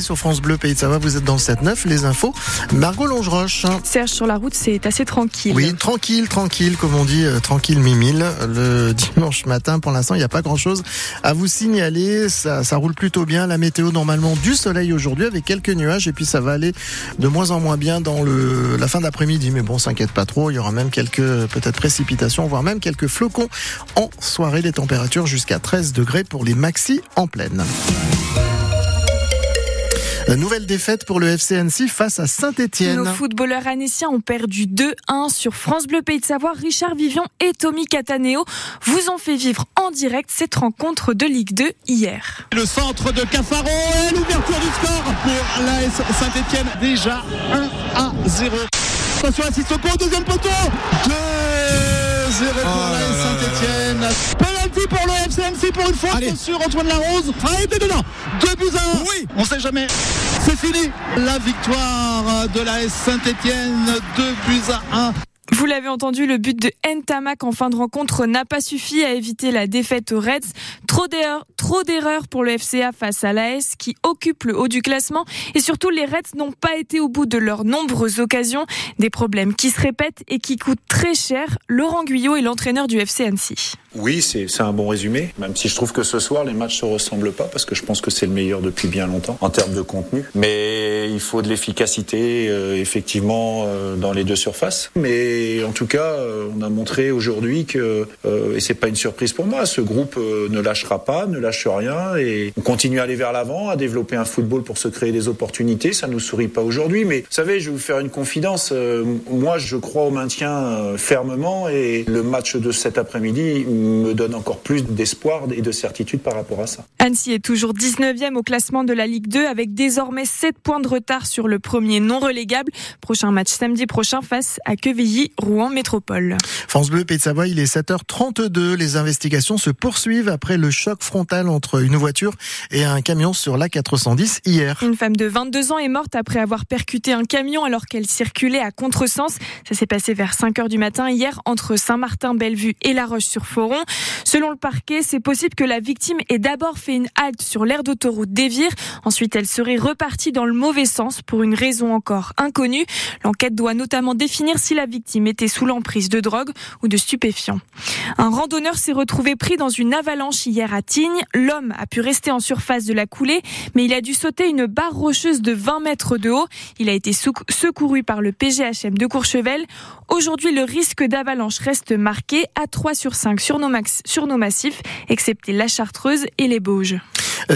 Sur France Bleu Pays de Savoie, vous êtes dans le 7-9, les infos. Margot Longeroche. Serge, sur la route, c'est assez tranquille. Oui, tranquille, tranquille, comme on dit, euh, tranquille mimile. Le dimanche matin, pour l'instant, il n'y a pas grand-chose à vous signaler. Ça, ça roule plutôt bien. La météo, normalement, du soleil aujourd'hui avec quelques nuages. Et puis, ça va aller de moins en moins bien dans le, la fin d'après-midi. Mais bon, s'inquiète pas trop. Il y aura même quelques, peut-être, précipitations, voire même quelques flocons en soirée. Les températures jusqu'à 13 degrés pour les maxi en pleine. Nouvelle défaite pour le FC Annecy face à Saint-Etienne. Nos footballeurs annéciens ont perdu 2-1 sur France Bleu Pays de Savoie. Richard Vivian et Tommy Cataneo vous ont fait vivre en direct cette rencontre de Ligue 2 hier. Le centre de Cafaro et l'ouverture du score pour l'AS Saint-Etienne. Déjà 1 à 0. Attention à Sissoko, deuxième poteau 2 0 pour oh Saint-Etienne. Penalty pour le FCMC pour une fois sur Antoine Larose. Ah, était dedans. 2 buts à 1. Oui. On sait jamais. C'est fini. La victoire de l'AS Saint-Etienne. 2 buts à 1. Vous l'avez entendu, le but de Ntamak en fin de rencontre n'a pas suffi à éviter la défaite aux Reds. Trop d'erreurs, pour le FCA face à l'AS qui occupe le haut du classement et surtout les Reds n'ont pas été au bout de leurs nombreuses occasions. Des problèmes qui se répètent et qui coûtent très cher. Laurent Guyot est l'entraîneur du FC Annecy. Oui, c'est un bon résumé, même si je trouve que ce soir les matchs se ressemblent pas parce que je pense que c'est le meilleur depuis bien longtemps en termes de contenu. Mais il faut de l'efficacité euh, effectivement euh, dans les deux surfaces. Mais en tout cas, euh, on a montré aujourd'hui que euh, et c'est pas une surprise pour moi, ce groupe euh, ne lâchera pas, ne lâche rien et on continue à aller vers l'avant, à développer un football pour se créer des opportunités. Ça nous sourit pas aujourd'hui, mais vous savez, je vais vous faire une confidence. Moi, je crois au maintien fermement et le match de cet après-midi me donne encore plus d'espoir et de certitude par rapport à ça. Annecy est toujours 19e au classement de la Ligue 2 avec désormais 7 points de retard sur le premier non relégable. Prochain match samedi prochain face à Quevilly, Rouen Métropole. France Bleu, Pays de Savoie, il est 7h32. Les investigations se poursuivent après le choc frontal entre une voiture et un camion sur la 410 hier. Une femme de 22 ans est morte après avoir percuté un camion alors qu'elle circulait à contresens. Ça s'est passé vers 5 h du matin hier entre Saint-Martin-Bellevue et La Roche-sur-Foron. Selon le parquet, c'est possible que la victime ait d'abord fait une halte sur l'aire d'autoroute d'Evire. Ensuite, elle serait repartie dans le mauvais sens pour une raison encore inconnue. L'enquête doit notamment définir si la victime était sous l'emprise de drogue ou de stupéfiants. Un randonneur s'est retrouvé pris dans une avalanche hier à Tignes. L'homme a pu rester en surface de la coulée, mais il a dû sauter une barre rocheuse de 20 mètres de haut. Il a été secouru par le PGHM de Courchevel. Aujourd'hui, le risque d'avalanche reste marqué à 3 sur 5 sur sur nos massifs, excepté la Chartreuse et les Bauges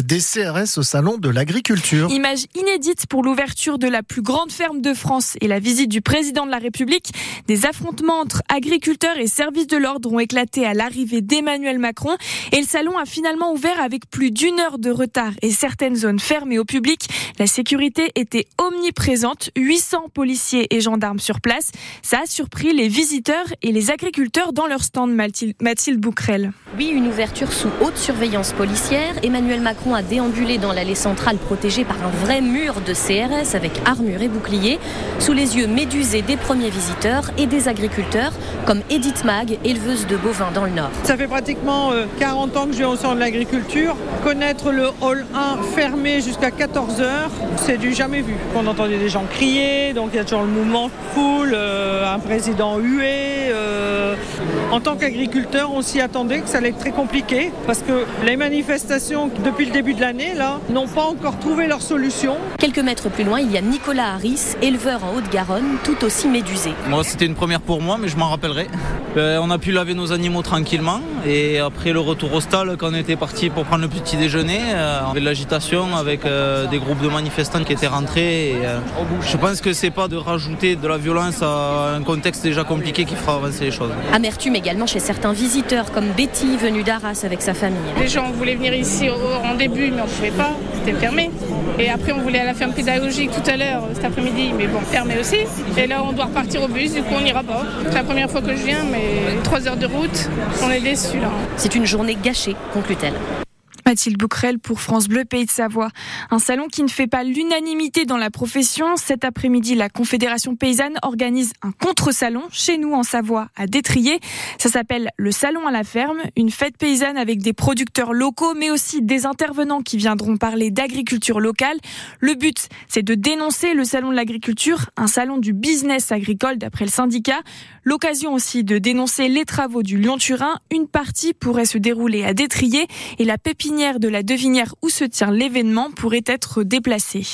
des CRS au Salon de l'Agriculture. Image inédite pour l'ouverture de la plus grande ferme de France et la visite du président de la République. Des affrontements entre agriculteurs et services de l'ordre ont éclaté à l'arrivée d'Emmanuel Macron et le salon a finalement ouvert avec plus d'une heure de retard et certaines zones fermées au public. La sécurité était omniprésente, 800 policiers et gendarmes sur place. Ça a surpris les visiteurs et les agriculteurs dans leur stand, Mathilde Bouquerel. Oui, une ouverture sous haute surveillance policière. Emmanuel Macron a déambulé dans l'allée centrale protégée par un vrai mur de CRS avec armure et bouclier, sous les yeux médusés des premiers visiteurs et des agriculteurs, comme Edith Mag, éleveuse de bovins dans le Nord. Ça fait pratiquement 40 ans que je vais au centre de l'agriculture. Connaître le hall 1 fermé jusqu'à 14 heures, c'est du jamais vu. On entendait des gens crier, donc il y a toujours le mouvement foule, euh, un président hué. Euh, en tant qu'agriculteur, on s'y attendait que ça allait être très compliqué parce que les manifestations depuis le début de l'année là n'ont pas encore trouvé leur solution. Quelques mètres plus loin, il y a Nicolas Harris, éleveur en Haute-Garonne, tout aussi médusé. Moi, c'était une première pour moi, mais je m'en rappellerai. Euh, on a pu laver nos animaux tranquillement et après le retour au stade, quand on était parti pour prendre le petit déjeuner, euh, on avait de l'agitation avec euh, des groupes de manifestants qui étaient rentrés. Et, euh, je pense que c'est pas de rajouter de la violence à un contexte déjà compliqué qui fera avancer les choses. Amertume également chez certains visiteurs comme Betty venue d'Arras avec sa famille. Les gens voulaient venir ici en début mais on ne pouvait pas, c'était fermé. Et après on voulait à la ferme pédagogique tout à l'heure cet après-midi mais bon fermé aussi. Et là on doit repartir au bus, du coup on n'ira pas. C'est la première fois que je viens mais trois heures de route, on est déçus là. C'est une journée gâchée, conclut-elle. Mathilde Bouquerel pour France Bleu Pays de Savoie. Un salon qui ne fait pas l'unanimité dans la profession. Cet après-midi, la Confédération paysanne organise un contre-salon chez nous en Savoie à Détrier. Ça s'appelle le Salon à la ferme, une fête paysanne avec des producteurs locaux mais aussi des intervenants qui viendront parler d'agriculture locale. Le but, c'est de dénoncer le Salon de l'agriculture, un salon du business agricole d'après le syndicat. L'occasion aussi de dénoncer les travaux du Lyon-Turin. Une partie pourrait se dérouler à Détrier et la pépinière de la Devinière où se tient l'événement pourrait être déplacée.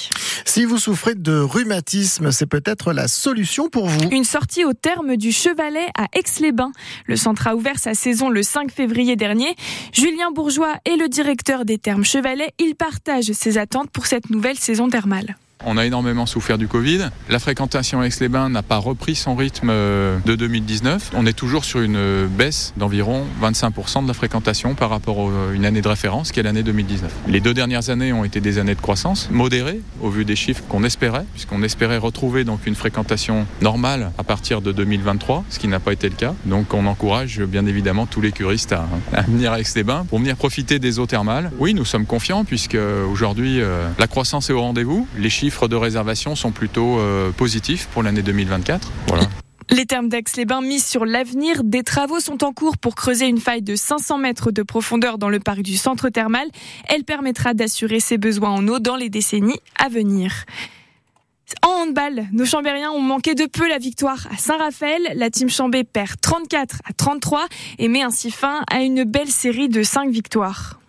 Si vous souffrez de rhumatisme, c'est peut-être la solution pour vous. Une sortie au terme du Chevalet à Aix-les-Bains. Le centre a ouvert sa saison le 5 février dernier. Julien Bourgeois est le directeur des termes Chevalet. Il partage ses attentes pour cette nouvelle saison thermale. On a énormément souffert du Covid. La fréquentation à Aix-les-Bains n'a pas repris son rythme euh, de 2019. On est toujours sur une baisse d'environ 25% de la fréquentation par rapport à une année de référence qui est l'année 2019. Les deux dernières années ont été des années de croissance modérées au vu des chiffres qu'on espérait, puisqu'on espérait retrouver donc une fréquentation normale à partir de 2023, ce qui n'a pas été le cas. Donc on encourage bien évidemment tous les curistes à, venir à Aix-les-Bains pour venir profiter des eaux thermales. Oui, nous sommes confiants puisque aujourd'hui euh, la croissance est au rendez-vous. Les chiffres chiffres de réservation sont plutôt euh, positifs pour l'année 2024. Voilà. Les termes d'Aix-les-Bains mis sur l'avenir. Des travaux sont en cours pour creuser une faille de 500 mètres de profondeur dans le parc du centre thermal. Elle permettra d'assurer ses besoins en eau dans les décennies à venir. En handball, nos Chambériens ont manqué de peu la victoire à Saint-Raphaël. La team Chambé perd 34 à 33 et met ainsi fin à une belle série de 5 victoires.